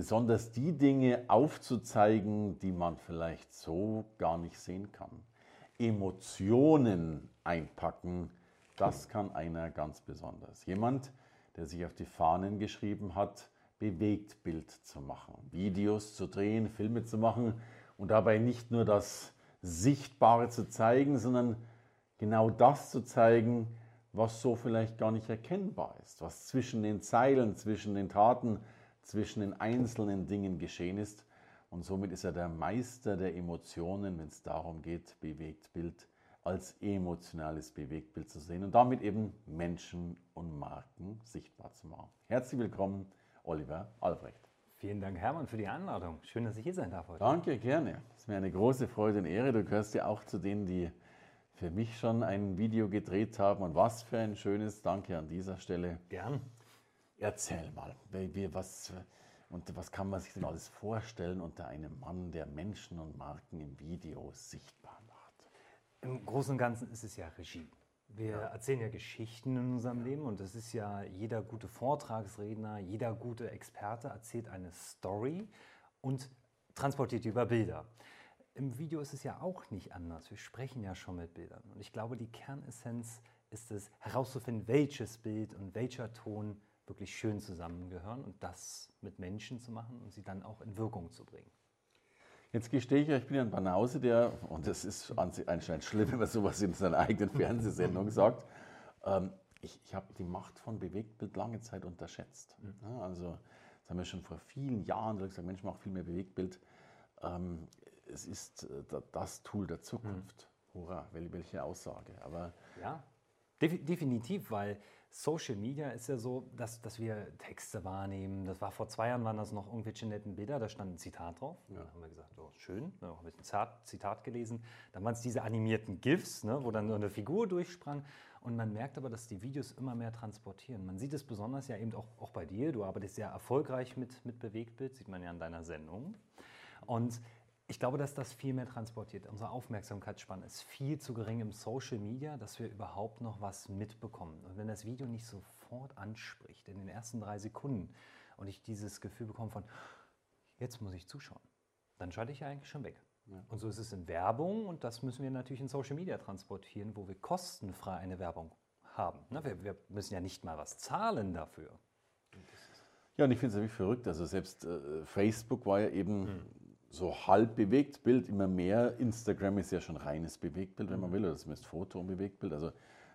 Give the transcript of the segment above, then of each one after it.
besonders die Dinge aufzuzeigen, die man vielleicht so gar nicht sehen kann. Emotionen einpacken, das kann einer ganz besonders. Jemand, der sich auf die Fahnen geschrieben hat, Bewegtbild zu machen, Videos zu drehen, Filme zu machen und dabei nicht nur das Sichtbare zu zeigen, sondern genau das zu zeigen, was so vielleicht gar nicht erkennbar ist, was zwischen den Zeilen, zwischen den Taten, zwischen den einzelnen Dingen geschehen ist. Und somit ist er der Meister der Emotionen, wenn es darum geht, Bewegtbild als emotionales Bewegtbild zu sehen und damit eben Menschen und Marken sichtbar zu machen. Herzlich willkommen, Oliver Albrecht. Vielen Dank, Hermann, für die Einladung. Schön, dass ich hier sein darf heute. Danke, gerne. Es ist mir eine große Freude und Ehre. Du gehörst ja auch zu denen, die für mich schon ein Video gedreht haben. Und was für ein schönes Danke an dieser Stelle. Gern. Erzähl mal, was, und was kann man sich denn alles vorstellen unter einem Mann, der Menschen und Marken im Video sichtbar macht? Im Großen und Ganzen ist es ja Regie. Wir ja. erzählen ja Geschichten in unserem Leben und das ist ja jeder gute Vortragsredner, jeder gute Experte erzählt eine Story und transportiert die über Bilder. Im Video ist es ja auch nicht anders. Wir sprechen ja schon mit Bildern. Und ich glaube, die Kernessenz ist es, herauszufinden, welches Bild und welcher Ton wirklich schön zusammengehören und das mit Menschen zu machen und sie dann auch in Wirkung zu bringen. Jetzt gestehe ich euch, ich bin ein Banause, der, und das ist anscheinend schlimm, wenn man sowas in seiner eigenen Fernsehsendung sagt, ähm, ich, ich habe die Macht von Bewegtbild lange Zeit unterschätzt. Mhm. Ja, also, das haben wir schon vor vielen Jahren gesagt, Mensch, mach viel mehr Bewegtbild. Ähm, es ist äh, das Tool der Zukunft. Mhm. Hurra, welche Aussage. Aber ja, definitiv, weil Social Media ist ja so, dass, dass wir Texte wahrnehmen. Das war vor zwei Jahren, waren das noch irgendwelche netten Bilder, da stand ein Zitat drauf. Ja. Da haben wir gesagt, oh, schön, da haben wir ein Zitat, Zitat gelesen. Dann waren es diese animierten GIFs, ne, wo dann so eine Figur durchsprang. Und man merkt aber, dass die Videos immer mehr transportieren. Man sieht es besonders ja eben auch, auch bei dir. Du arbeitest sehr erfolgreich mit, mit Bewegtbild, sieht man ja in deiner Sendung. Und ich glaube, dass das viel mehr transportiert. Unsere Aufmerksamkeitsspanne ist viel zu gering im Social Media, dass wir überhaupt noch was mitbekommen. Und wenn das Video nicht sofort anspricht, in den ersten drei Sekunden, und ich dieses Gefühl bekomme von, jetzt muss ich zuschauen, dann schalte ich ja eigentlich schon weg. Ja. Und so ist es in Werbung und das müssen wir natürlich in Social Media transportieren, wo wir kostenfrei eine Werbung haben. Ne, wir, wir müssen ja nicht mal was zahlen dafür. Ja, und ich finde es wirklich verrückt. Also selbst äh, Facebook war ja eben hm so halb bewegt Bild immer mehr. Instagram ist ja schon reines Bewegtbild, wenn man mhm. will, oder zumindest Foto und Bewegtbild. Also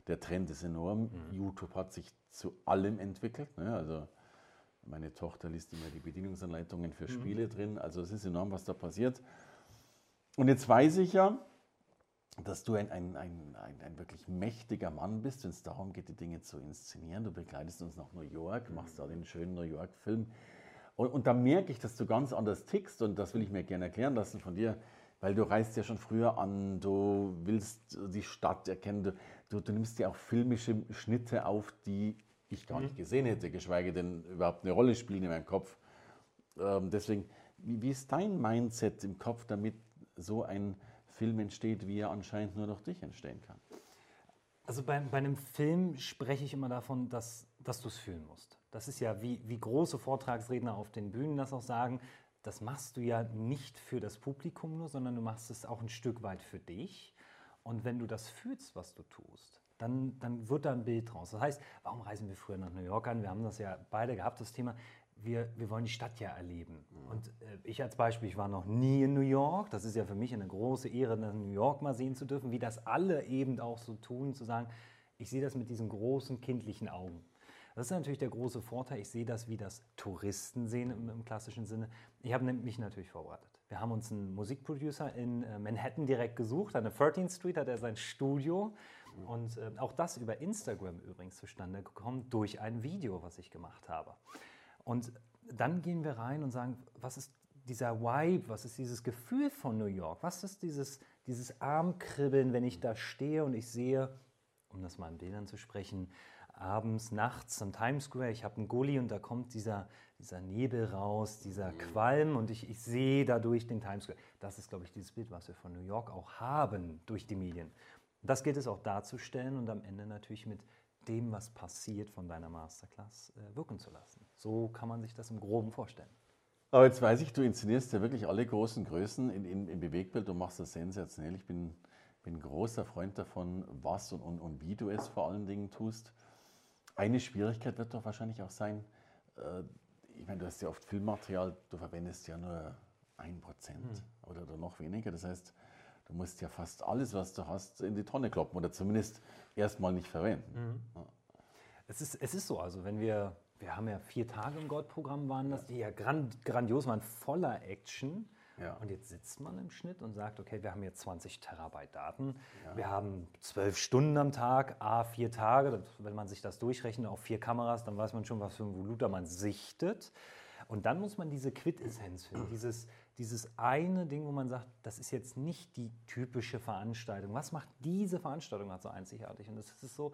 der Trend ist enorm. Mhm. YouTube hat sich zu allem entwickelt. Ne? Also meine Tochter liest immer die Bedienungsanleitungen für mhm. Spiele mhm. drin. Also es ist enorm, was da passiert. Und jetzt weiß ich ja, dass du ein, ein, ein, ein, ein wirklich mächtiger Mann bist, wenn es darum geht, die Dinge zu inszenieren. Du begleitest uns nach New York, machst da den schönen New York-Film. Und, und da merke ich, dass du ganz anders tickst und das will ich mir gerne erklären lassen von dir, weil du reist ja schon früher an, du willst die Stadt erkennen, du, du, du nimmst ja auch filmische Schnitte auf, die ich gar mhm. nicht gesehen hätte, geschweige denn überhaupt eine Rolle spielen in meinem Kopf. Ähm, deswegen, wie, wie ist dein Mindset im Kopf, damit so ein Film entsteht, wie er anscheinend nur durch dich entstehen kann? Also bei, bei einem Film spreche ich immer davon, dass, dass du es fühlen musst. Das ist ja, wie, wie große Vortragsredner auf den Bühnen das auch sagen, das machst du ja nicht für das Publikum nur, sondern du machst es auch ein Stück weit für dich. Und wenn du das fühlst, was du tust, dann, dann wird da ein Bild draus. Das heißt, warum reisen wir früher nach New York an? Wir haben das ja beide gehabt, das Thema. Wir, wir wollen die Stadt ja erleben. Mhm. Und äh, ich als Beispiel, ich war noch nie in New York. Das ist ja für mich eine große Ehre, New York mal sehen zu dürfen, wie das alle eben auch so tun, zu sagen, ich sehe das mit diesen großen kindlichen Augen. Das ist natürlich der große Vorteil. Ich sehe das, wie das Touristen sehen im, im klassischen Sinne. Ich habe mich natürlich vorbereitet. Wir haben uns einen Musikproducer in äh, Manhattan direkt gesucht. An der 13th Street hat er sein Studio. Und äh, auch das über Instagram übrigens zustande gekommen, durch ein Video, was ich gemacht habe. Und dann gehen wir rein und sagen, was ist dieser Vibe, was ist dieses Gefühl von New York? Was ist dieses, dieses Armkribbeln, wenn ich da stehe und ich sehe, um das mal in Bildern zu sprechen, abends, nachts am Times Square, ich habe einen Gully und da kommt dieser, dieser Nebel raus, dieser mhm. Qualm und ich, ich sehe dadurch den Times Square. Das ist, glaube ich, dieses Bild, was wir von New York auch haben durch die Medien. Das gilt es auch darzustellen und am Ende natürlich mit dem, was passiert von deiner Masterclass, äh, wirken zu lassen. So kann man sich das im Groben vorstellen. Aber jetzt weiß ich, du inszenierst ja wirklich alle großen Größen in, in, im Bewegtbild. Du machst das sensationell. Ich bin, bin ein großer Freund davon, was und, und, und wie du es vor allen Dingen tust. Eine Schwierigkeit wird doch wahrscheinlich auch sein, äh, ich meine, du hast ja oft Filmmaterial, du verwendest ja nur ein Prozent mhm. oder, oder noch weniger. Das heißt, du musst ja fast alles, was du hast, in die Tonne kloppen oder zumindest erstmal nicht verwenden. Mhm. Ja. Es, ist, es ist so, also wenn wir, wir haben ja vier Tage im Goldprogramm waren das, die ja grand, grandios waren, voller Action. Ja. Und jetzt sitzt man im Schnitt und sagt, okay, wir haben jetzt 20 Terabyte Daten, ja. wir haben zwölf Stunden am Tag, a vier Tage. Wenn man sich das durchrechnet auf vier Kameras, dann weiß man schon, was für ein Voluta man sichtet. Und dann muss man diese Quintessenz finden, dieses, dieses eine Ding, wo man sagt, das ist jetzt nicht die typische Veranstaltung. Was macht diese Veranstaltung halt so einzigartig? Und das ist so,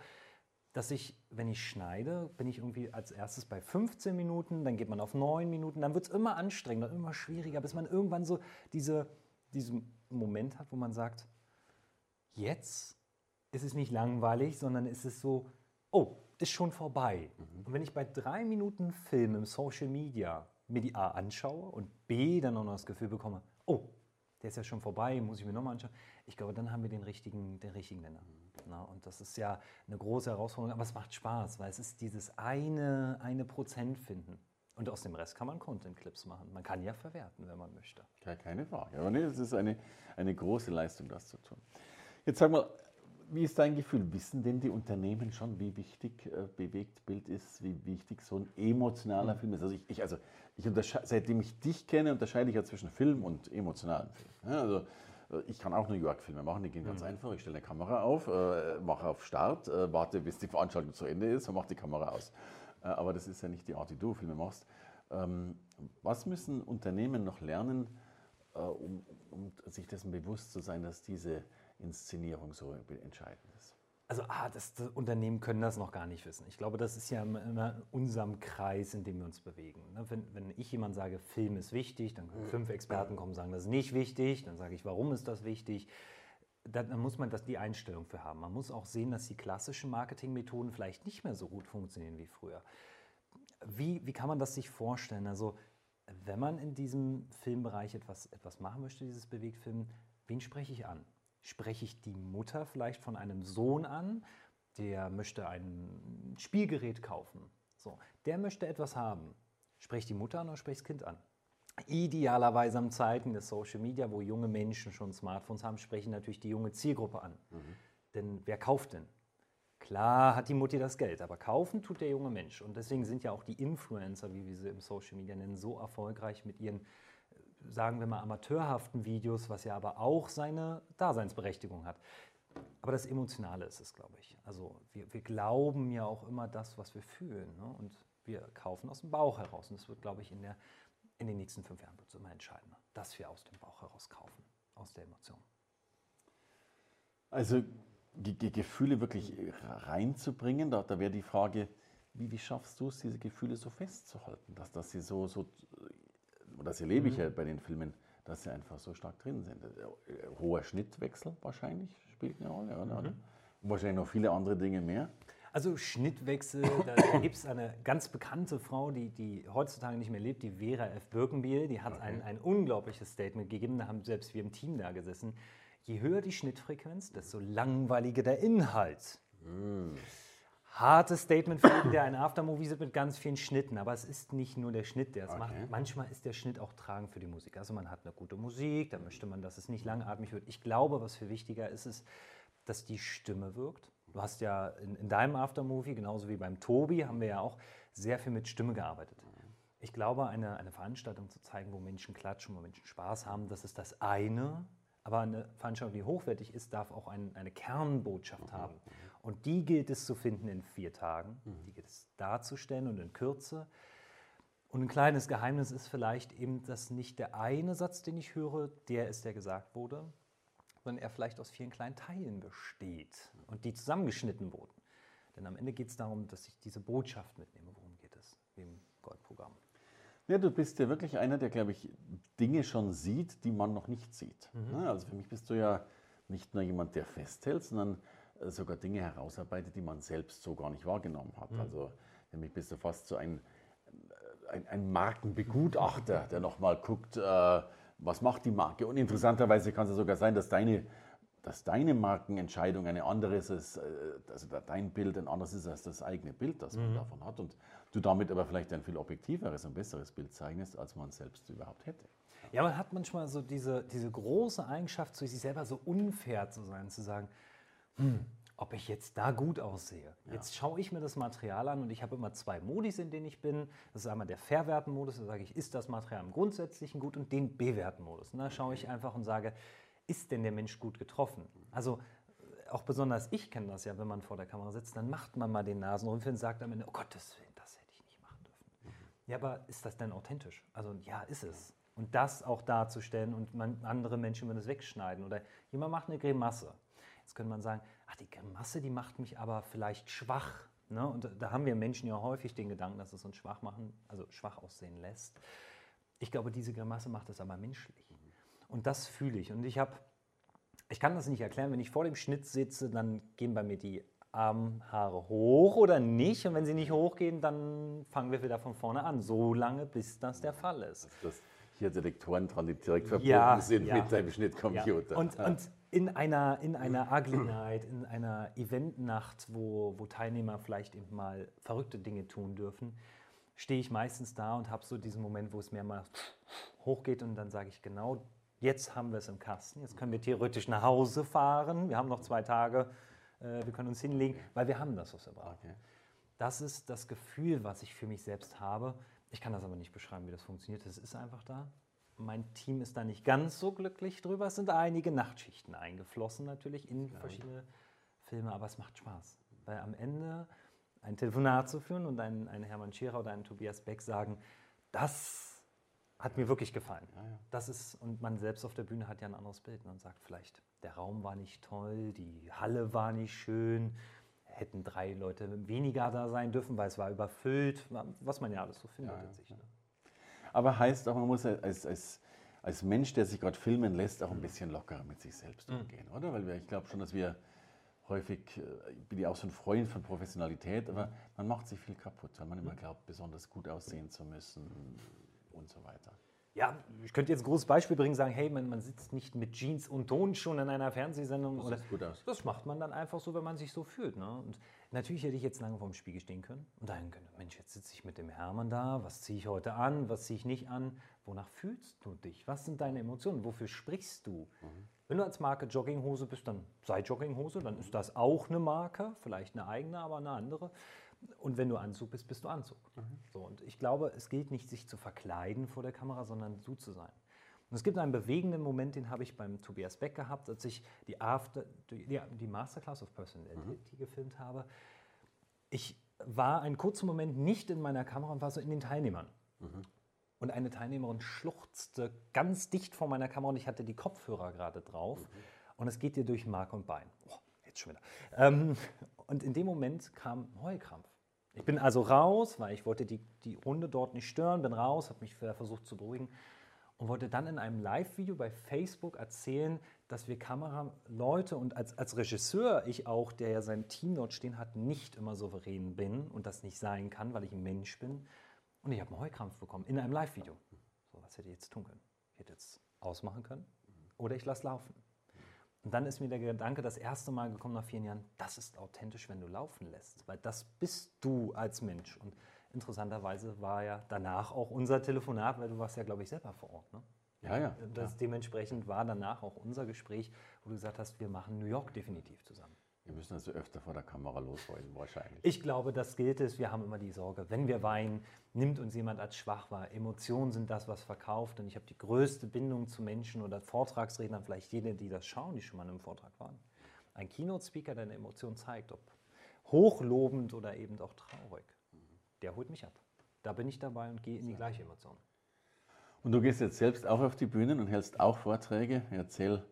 dass ich, wenn ich schneide, bin ich irgendwie als erstes bei 15 Minuten, dann geht man auf 9 Minuten, dann wird es immer anstrengender, immer schwieriger, bis man irgendwann so diese, diesen Moment hat, wo man sagt, jetzt ist es nicht langweilig, sondern ist es so, oh, ist schon vorbei. Mhm. Und wenn ich bei drei Minuten Film im Social Media mir die A anschaue und B dann auch noch das Gefühl bekomme, oh, der ist ja schon vorbei, muss ich mir nochmal anschauen. Ich glaube, dann haben wir den richtigen, den richtigen Nenner. Na, und das ist ja eine große Herausforderung, aber es macht Spaß, weil es ist dieses eine, eine Prozent finden. Und aus dem Rest kann man Content-Clips machen. Man kann ja verwerten, wenn man möchte. keine Frage. Aber nee, es ist eine, eine große Leistung, das zu tun. Jetzt sag mal, wie ist dein Gefühl? Wissen denn die Unternehmen schon, wie wichtig äh, Bewegtbild ist, wie wichtig so ein emotionaler mhm. Film ist? Also ich, ich also ich seitdem ich dich kenne, unterscheide ich ja zwischen Film und emotionalen Film. Ja, also äh, ich kann auch New York-Filme machen, die gehen ganz mhm. einfach. Ich stelle eine Kamera auf, äh, mache auf Start, äh, warte, bis die Veranstaltung zu Ende ist und mache die Kamera aus. Äh, aber das ist ja nicht die Art, die du Filme machst. Ähm, was müssen Unternehmen noch lernen, äh, um, um, sich dessen bewusst zu sein, dass diese Inszenierung so entscheidend ist? Also ah, das, das, Unternehmen können das noch gar nicht wissen. Ich glaube, das ist ja immer in unserem Kreis, in dem wir uns bewegen. Ne? Wenn, wenn ich jemand sage, Film ist wichtig, dann können fünf Experten kommen und sagen, das ist nicht wichtig. Dann sage ich, warum ist das wichtig? Dann muss man das, die Einstellung für haben. Man muss auch sehen, dass die klassischen Marketingmethoden vielleicht nicht mehr so gut funktionieren wie früher. Wie, wie kann man das sich vorstellen? Also, wenn man in diesem Filmbereich etwas, etwas machen möchte, dieses Bewegtfilm, wen spreche ich an? Spreche ich die Mutter vielleicht von einem Sohn an, der möchte ein Spielgerät kaufen. So, der möchte etwas haben. Spreche die Mutter an oder spreche das Kind an? Idealerweise am Zeiten des Social Media, wo junge Menschen schon Smartphones haben, sprechen natürlich die junge Zielgruppe an. Mhm. Denn wer kauft denn? Klar hat die Mutti das Geld, aber kaufen tut der junge Mensch. Und deswegen sind ja auch die Influencer, wie wir sie im Social Media nennen, so erfolgreich mit ihren sagen wir mal, amateurhaften Videos, was ja aber auch seine Daseinsberechtigung hat. Aber das Emotionale ist es, glaube ich. Also wir, wir glauben ja auch immer das, was wir fühlen. Ne? Und wir kaufen aus dem Bauch heraus. Und es wird, glaube ich, in, der, in den nächsten fünf Jahren wird immer entscheidender, dass wir aus dem Bauch heraus kaufen, aus der Emotion. Also die, die Gefühle wirklich reinzubringen, da, da wäre die Frage, wie, wie schaffst du es, diese Gefühle so festzuhalten, dass, dass sie so, so und das erlebe ich mhm. ja bei den Filmen, dass sie einfach so stark drin sind. Äh, hoher Schnittwechsel wahrscheinlich spielt eine Rolle, oder? Mhm. Und wahrscheinlich noch viele andere Dinge mehr. Also Schnittwechsel, da, da gibt es eine ganz bekannte Frau, die, die heutzutage nicht mehr lebt, die Vera F. Birkenbiel, die hat okay. ein, ein unglaubliches Statement gegeben, da haben selbst wir im Team da gesessen. Je höher die Schnittfrequenz, desto langweiliger der Inhalt. Mm hartes Statement für jeden, der ein Aftermovie sieht mit ganz vielen Schnitten. Aber es ist nicht nur der Schnitt, der es okay. macht. Manchmal ist der Schnitt auch tragend für die Musik. Also man hat eine gute Musik, da möchte man, dass es nicht langatmig wird. Ich glaube, was viel wichtiger ist, ist, dass die Stimme wirkt. Du hast ja in, in deinem Aftermovie, genauso wie beim Tobi, haben wir ja auch sehr viel mit Stimme gearbeitet. Ich glaube, eine, eine Veranstaltung zu zeigen, wo Menschen klatschen, wo Menschen Spaß haben, das ist das eine. Aber eine Veranstaltung, die hochwertig ist, darf auch ein, eine Kernbotschaft mhm. haben. Und die gilt es zu finden in vier Tagen. Mhm. Die gilt es darzustellen und in Kürze. Und ein kleines Geheimnis ist vielleicht eben, dass nicht der eine Satz, den ich höre, der ist, der gesagt wurde, sondern er vielleicht aus vielen kleinen Teilen besteht und die zusammengeschnitten wurden. Denn am Ende geht es darum, dass ich diese Botschaft mitnehme. Worum geht es? Wie im Goldprogramm. Ja, du bist ja wirklich einer, der, glaube ich, Dinge schon sieht, die man noch nicht sieht. Mhm. Also für mich bist du ja nicht nur jemand, der festhält, sondern sogar Dinge herausarbeitet, die man selbst so gar nicht wahrgenommen hat. Mhm. Also mich bist du fast so ein, ein, ein Markenbegutachter, der nochmal guckt, äh, was macht die Marke. Und interessanterweise kann es sogar sein, dass deine, dass deine Markenentscheidung eine andere ist, äh, also dein Bild ein anderes ist als das eigene Bild, das man mhm. davon hat. Und du damit aber vielleicht ein viel objektiveres und besseres Bild zeichnest, als man selbst überhaupt hätte. Ja, man hat manchmal so diese, diese große Eigenschaft, zu sich selber so unfair zu sein, zu sagen, hm, ob ich jetzt da gut aussehe. Ja. Jetzt schaue ich mir das Material an und ich habe immer zwei Modis, in denen ich bin. Das ist einmal der Verwerten-Modus, da sage ich, ist das Material im Grundsätzlichen gut und den Bewerten-Modus. Da schaue ich einfach und sage, ist denn der Mensch gut getroffen? Also auch besonders ich kenne das ja, wenn man vor der Kamera sitzt, dann macht man mal den Nasenrümpfen und sagt am Ende, oh Gott, das, das hätte ich nicht machen dürfen. Ja, aber ist das denn authentisch? Also ja, ist es. Und das auch darzustellen und man, andere Menschen würden es wegschneiden. Oder jemand macht eine Grimasse. Jetzt könnte man sagen, ach, die Grimasse, die macht mich aber vielleicht schwach. Ne? Und da haben wir Menschen ja häufig den Gedanken, dass es uns schwach machen, also schwach aussehen lässt. Ich glaube, diese Grimasse macht es aber menschlich. Und das fühle ich. Und ich habe, ich kann das nicht erklären, wenn ich vor dem Schnitt sitze, dann gehen bei mir die Armhaare hoch oder nicht. Und wenn sie nicht hochgehen, dann fangen wir wieder von vorne an. So lange, bis das der Fall ist. Das hier Detektoren dran, die direkt verbunden ja, sind ja. mit deinem Schnittcomputer. Ja. Und, und, in einer, in einer Ugly Night, in einer Eventnacht, wo, wo Teilnehmer vielleicht eben mal verrückte Dinge tun dürfen, stehe ich meistens da und habe so diesen Moment, wo es mir mal hochgeht und dann sage ich genau, jetzt haben wir es im Kasten, jetzt können wir theoretisch nach Hause fahren, wir haben noch zwei Tage, äh, wir können uns hinlegen, weil wir haben das, was wir brauchen. Okay. Das ist das Gefühl, was ich für mich selbst habe. Ich kann das aber nicht beschreiben, wie das funktioniert. Es ist einfach da. Mein Team ist da nicht ganz so glücklich drüber. Es sind einige Nachtschichten eingeflossen natürlich in verschiedene Filme, aber es macht Spaß. Weil am Ende ein Telefonat zu führen und ein, ein Hermann Scherer oder ein Tobias Beck sagen, das hat mir wirklich gefallen. Ja, ja. Das ist, und man selbst auf der Bühne hat ja ein anderes Bild und sagt vielleicht, der Raum war nicht toll, die Halle war nicht schön, hätten drei Leute weniger da sein dürfen, weil es war überfüllt, was man ja alles so findet ja, in sich. Ne? Aber heißt auch, man muss als, als, als Mensch, der sich gerade filmen lässt, auch ein bisschen lockerer mit sich selbst mhm. umgehen, oder? Weil wir, ich glaube schon, dass wir häufig, äh, ich bin ja auch so ein Freund von Professionalität, aber man macht sich viel kaputt, weil man immer glaubt, besonders gut aussehen zu müssen und so weiter. Ja, ich könnte jetzt ein großes Beispiel bringen, sagen, hey, man, man sitzt nicht mit Jeans und Ton schon in einer Fernsehsendung. Das, oder, gut aus. das macht man dann einfach so, wenn man sich so fühlt. Ne? Und natürlich hätte ich jetzt lange vor dem Spiegel stehen können und dahin können, Mensch, jetzt sitze ich mit dem Hermann da, was ziehe ich heute an, was ziehe ich nicht an, wonach fühlst du dich, was sind deine Emotionen, wofür sprichst du? Mhm. Wenn du als Marke Jogginghose bist, dann sei Jogginghose, dann ist das auch eine Marke, vielleicht eine eigene, aber eine andere. Und wenn du Anzug bist, bist du Anzug. Mhm. So, und ich glaube, es gilt nicht, sich zu verkleiden vor der Kamera, sondern du zu sein. Und es gibt einen bewegenden Moment, den habe ich beim Tobias Beck gehabt, als ich die, After, die, die Masterclass of Personality mhm. gefilmt habe. Ich war einen kurzen Moment nicht in meiner Kamera und war so in den Teilnehmern. Mhm. Und eine Teilnehmerin schluchzte ganz dicht vor meiner Kamera und ich hatte die Kopfhörer gerade drauf. Mhm. Und es geht dir durch Mark und Bein. Oh, jetzt schon wieder. Ähm, und in dem Moment kam Heulkrampf. Ich bin also raus, weil ich wollte die, die Runde dort nicht stören, bin raus, habe mich versucht zu beruhigen und wollte dann in einem Live-Video bei Facebook erzählen, dass wir Kameraleute und als, als Regisseur, ich auch, der ja sein Team dort stehen hat, nicht immer souverän bin und das nicht sein kann, weil ich ein Mensch bin. Und ich habe einen Heulkrampf bekommen in einem Live-Video. So, was hätte ich jetzt tun können? Ich hätte jetzt ausmachen können oder ich lasse laufen. Und dann ist mir der Gedanke das erste Mal gekommen nach vielen Jahren, das ist authentisch, wenn du laufen lässt, weil das bist du als Mensch. Und interessanterweise war ja danach auch unser Telefonat, weil du warst ja, glaube ich, selber vor Ort. Ne? Ja, ja. Das, dementsprechend war danach auch unser Gespräch, wo du gesagt hast, wir machen New York definitiv zusammen. Wir müssen also öfter vor der Kamera losheulen, wahrscheinlich. Ich glaube, das gilt es. Wir haben immer die Sorge, wenn wir weinen, nimmt uns jemand als schwach wahr. Emotionen sind das, was verkauft. Und ich habe die größte Bindung zu Menschen oder Vortragsrednern, vielleicht jene, die das schauen, die schon mal in einem Vortrag waren. Ein Keynote-Speaker, der eine Emotion zeigt, ob hochlobend oder eben auch traurig, der holt mich ab. da bin ich dabei und gehe in die gleiche Emotion. Und du gehst jetzt selbst auch auf die Bühnen und hältst auch Vorträge. Erzähl,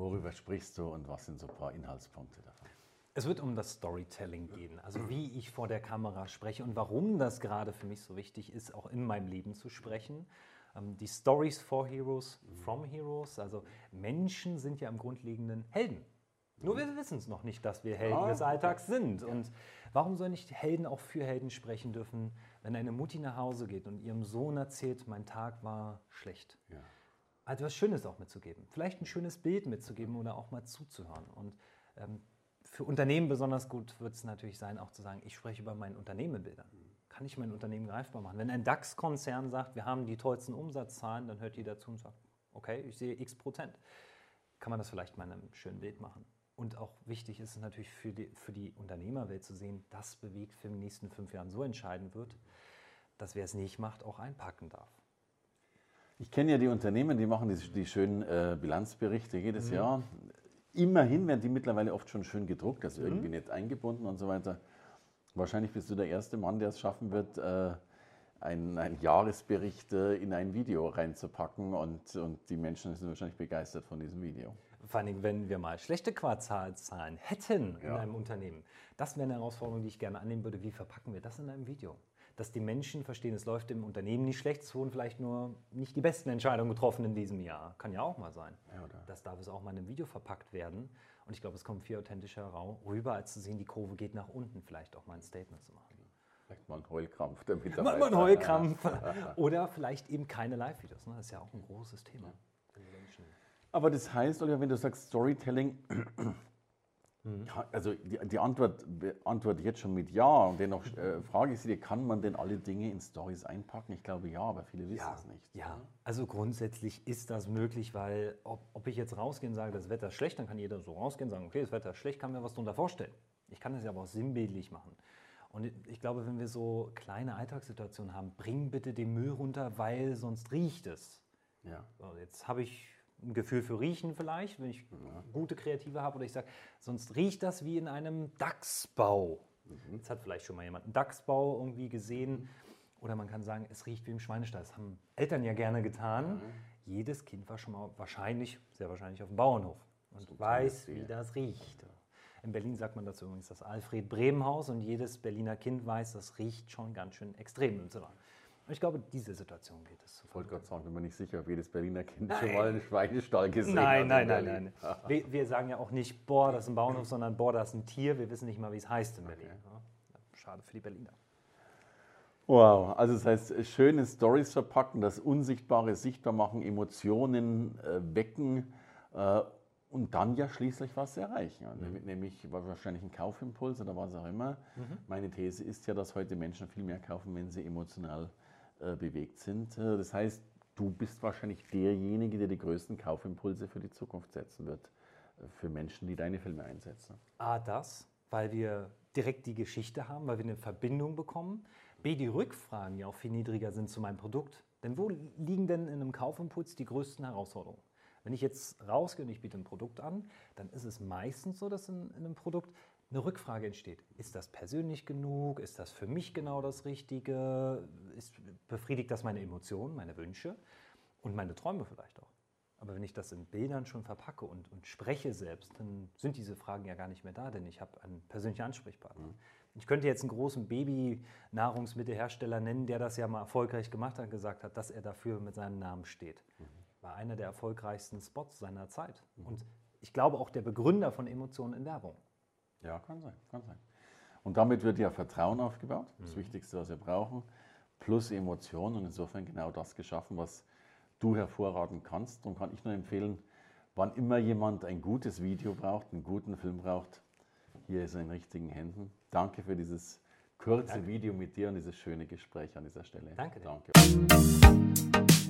worüber sprichst du und was sind so ein paar Inhaltspunkte davon? Es wird um das Storytelling gehen, also wie ich vor der Kamera spreche und warum das gerade für mich so wichtig ist, auch in meinem Leben zu sprechen. Ähm, die Stories for Heroes, from Heroes, also Menschen sind ja im Grundlegenden Helden. Nur wir wissen es noch nicht, dass wir Helden Ah, des Alltags sind. Und warum sollen nicht Helden auch für Helden sprechen dürfen, wenn eine Mutti nach Hause geht und ihrem Sohn erzählt, mein Tag war schlecht? Ja. Also was Schönes auch mitzugeben. Vielleicht ein schönes Bild mitzugeben oder auch mal zuzuhören. Und ähm, für Unternehmen besonders gut wird es natürlich sein, auch zu sagen, ich spreche über mein Unternehmen in. Kann ich mein Unternehmen greifbar machen? Wenn ein DAX-Konzern sagt, wir haben die tollsten Umsatzzahlen, dann hört jeder zu und sagt, okay, ich sehe x Prozent. Kann man das vielleicht mal in einem schönen Bild machen? Und auch wichtig ist es natürlich für die, für die Unternehmerwelt zu sehen, das bewegt für die nächsten fünf Jahren so entscheidend wird, dass wer es nicht macht, auch einpacken darf. Ich kenne ja die Unternehmen, die machen die, die schönen äh, Bilanzberichte jedes Jahr. Immerhin werden die mittlerweile oft schon schön gedruckt, also irgendwie nicht eingebunden und so weiter. Wahrscheinlich bist du der erste Mann, der es schaffen wird, äh, einen, einen Jahresbericht äh, in ein Video reinzupacken und, und die Menschen sind wahrscheinlich begeistert von diesem Video. Vor Dingen, wenn wir mal schlechte Quartalzahlen hätten in Ja. einem Unternehmen. Das wäre eine Herausforderung, die ich gerne annehmen würde. Wie verpacken wir das in einem Video? Dass die Menschen verstehen, es läuft im Unternehmen nicht schlecht, es wurden vielleicht nur nicht die besten Entscheidungen getroffen in diesem Jahr. Kann ja auch mal sein. Ja? Das darf es auch mal in einem Video verpackt werden. Und ich glaube, es kommt viel authentischer rüber, als zu sehen, die Kurve geht nach unten, vielleicht auch mal ein Statement zu machen. Vielleicht mal ein Heulkrampf der Mal Mitarbeiter. mal einen Heulkrampf. Oder vielleicht eben keine Live-Videos. Ne? Das ist ja auch ein großes Thema. Menschen- Aber das heißt, Oliver, wenn du sagst Storytelling, ja, also die, die Antwort beantworte ich jetzt schon mit Ja. Und dennoch äh, frage ich Sie, kann man denn alle Dinge in Stories einpacken? Ich glaube ja, aber viele wissen es nicht. Ja, also grundsätzlich ist das möglich, weil ob, ob ich jetzt rausgehe und sage, das Wetter ist schlecht, dann kann jeder so rausgehen und sagen, okay, das Wetter ist schlecht, kann mir was darunter vorstellen. Ich kann das ja aber auch sinnbildlich machen. Und ich glaube, wenn wir so kleine Alltagssituationen haben, bring bitte den Müll runter, weil sonst riecht es. Ja. Jetzt habe ich ein Gefühl für Riechen vielleicht, wenn ich gute Kreative habe oder ich sage, sonst riecht das wie in einem Dachsbau. Jetzt hat vielleicht schon mal jemand einen Dachsbau irgendwie gesehen. Oder man kann sagen, es riecht wie im Schweinestall. Das haben Eltern ja gerne getan. Jedes Kind war schon mal wahrscheinlich, sehr wahrscheinlich auf dem Bauernhof und weiß, wie das riecht. In Berlin sagt man dazu übrigens das Alfred-Bremen-Haus und jedes Berliner Kind weiß, das riecht schon ganz schön extrem im Zimmer. Und ich glaube, diese Situation geht es zu Ich wollte gerade sagen, bin mir nicht sicher, ob jedes Berliner Kind schon mal einen Schweinestall gesehen Nein, hat. nein, in nein, Berlin. nein. Wir, wir sagen ja auch nicht, boah, das ist ein Bauernhof, sondern boah, das ist ein Tier. Wir wissen nicht mal, wie es heißt in Berlin. Ja, schade für die Berliner. Wow, also das heißt, schöne Stories verpacken, das Unsichtbare sichtbar machen, Emotionen äh, wecken äh, und dann ja schließlich was erreichen. Ja, nämlich- Nämlich wahrscheinlich ein Kaufimpuls oder was auch immer. Meine These ist ja, dass heute Menschen viel mehr kaufen, wenn sie emotional äh, bewegt sind. Äh, das heißt, du bist wahrscheinlich derjenige, der die größten Kaufimpulse für die Zukunft setzen wird, äh, für Menschen, die deine Filme einsetzen. A, das, weil wir direkt die Geschichte haben, weil wir eine Verbindung bekommen. B, die Rückfragen ja auch viel niedriger sind zu meinem Produkt. Denn wo liegen denn in einem Kaufimpuls die größten Herausforderungen? Wenn ich jetzt rausgehe und ich biete ein Produkt an, dann ist es meistens so, dass in, in einem Produkt eine Rückfrage entsteht. Ist das persönlich genug? Ist das für mich genau das Richtige? Ist, befriedigt das meine Emotionen, meine Wünsche und meine Träume vielleicht auch? Aber wenn ich das in Bildern schon verpacke und, und spreche selbst, dann sind diese Fragen ja gar nicht mehr da, denn ich habe einen persönlichen Ansprechpartner. Ich könnte jetzt einen großen Baby-Nahrungsmittelhersteller nennen, der das ja mal erfolgreich gemacht hat, gesagt hat, dass er dafür mit seinem Namen steht. War einer der erfolgreichsten Spots seiner Zeit. Und ich glaube auch der Begründer von Emotionen in Werbung. Ja, kann sein, kann sein. Und damit wird ja Vertrauen aufgebaut, das Wichtigste, was wir brauchen, plus Emotionen und insofern genau das geschaffen, was du hervorragen kannst. Und kann ich nur empfehlen, wann immer jemand ein gutes Video braucht, einen guten Film braucht, hier ist er in richtigen Händen. Danke für dieses kurze Video mit dir und dieses schöne Gespräch an dieser Stelle. Danke dir. Danke.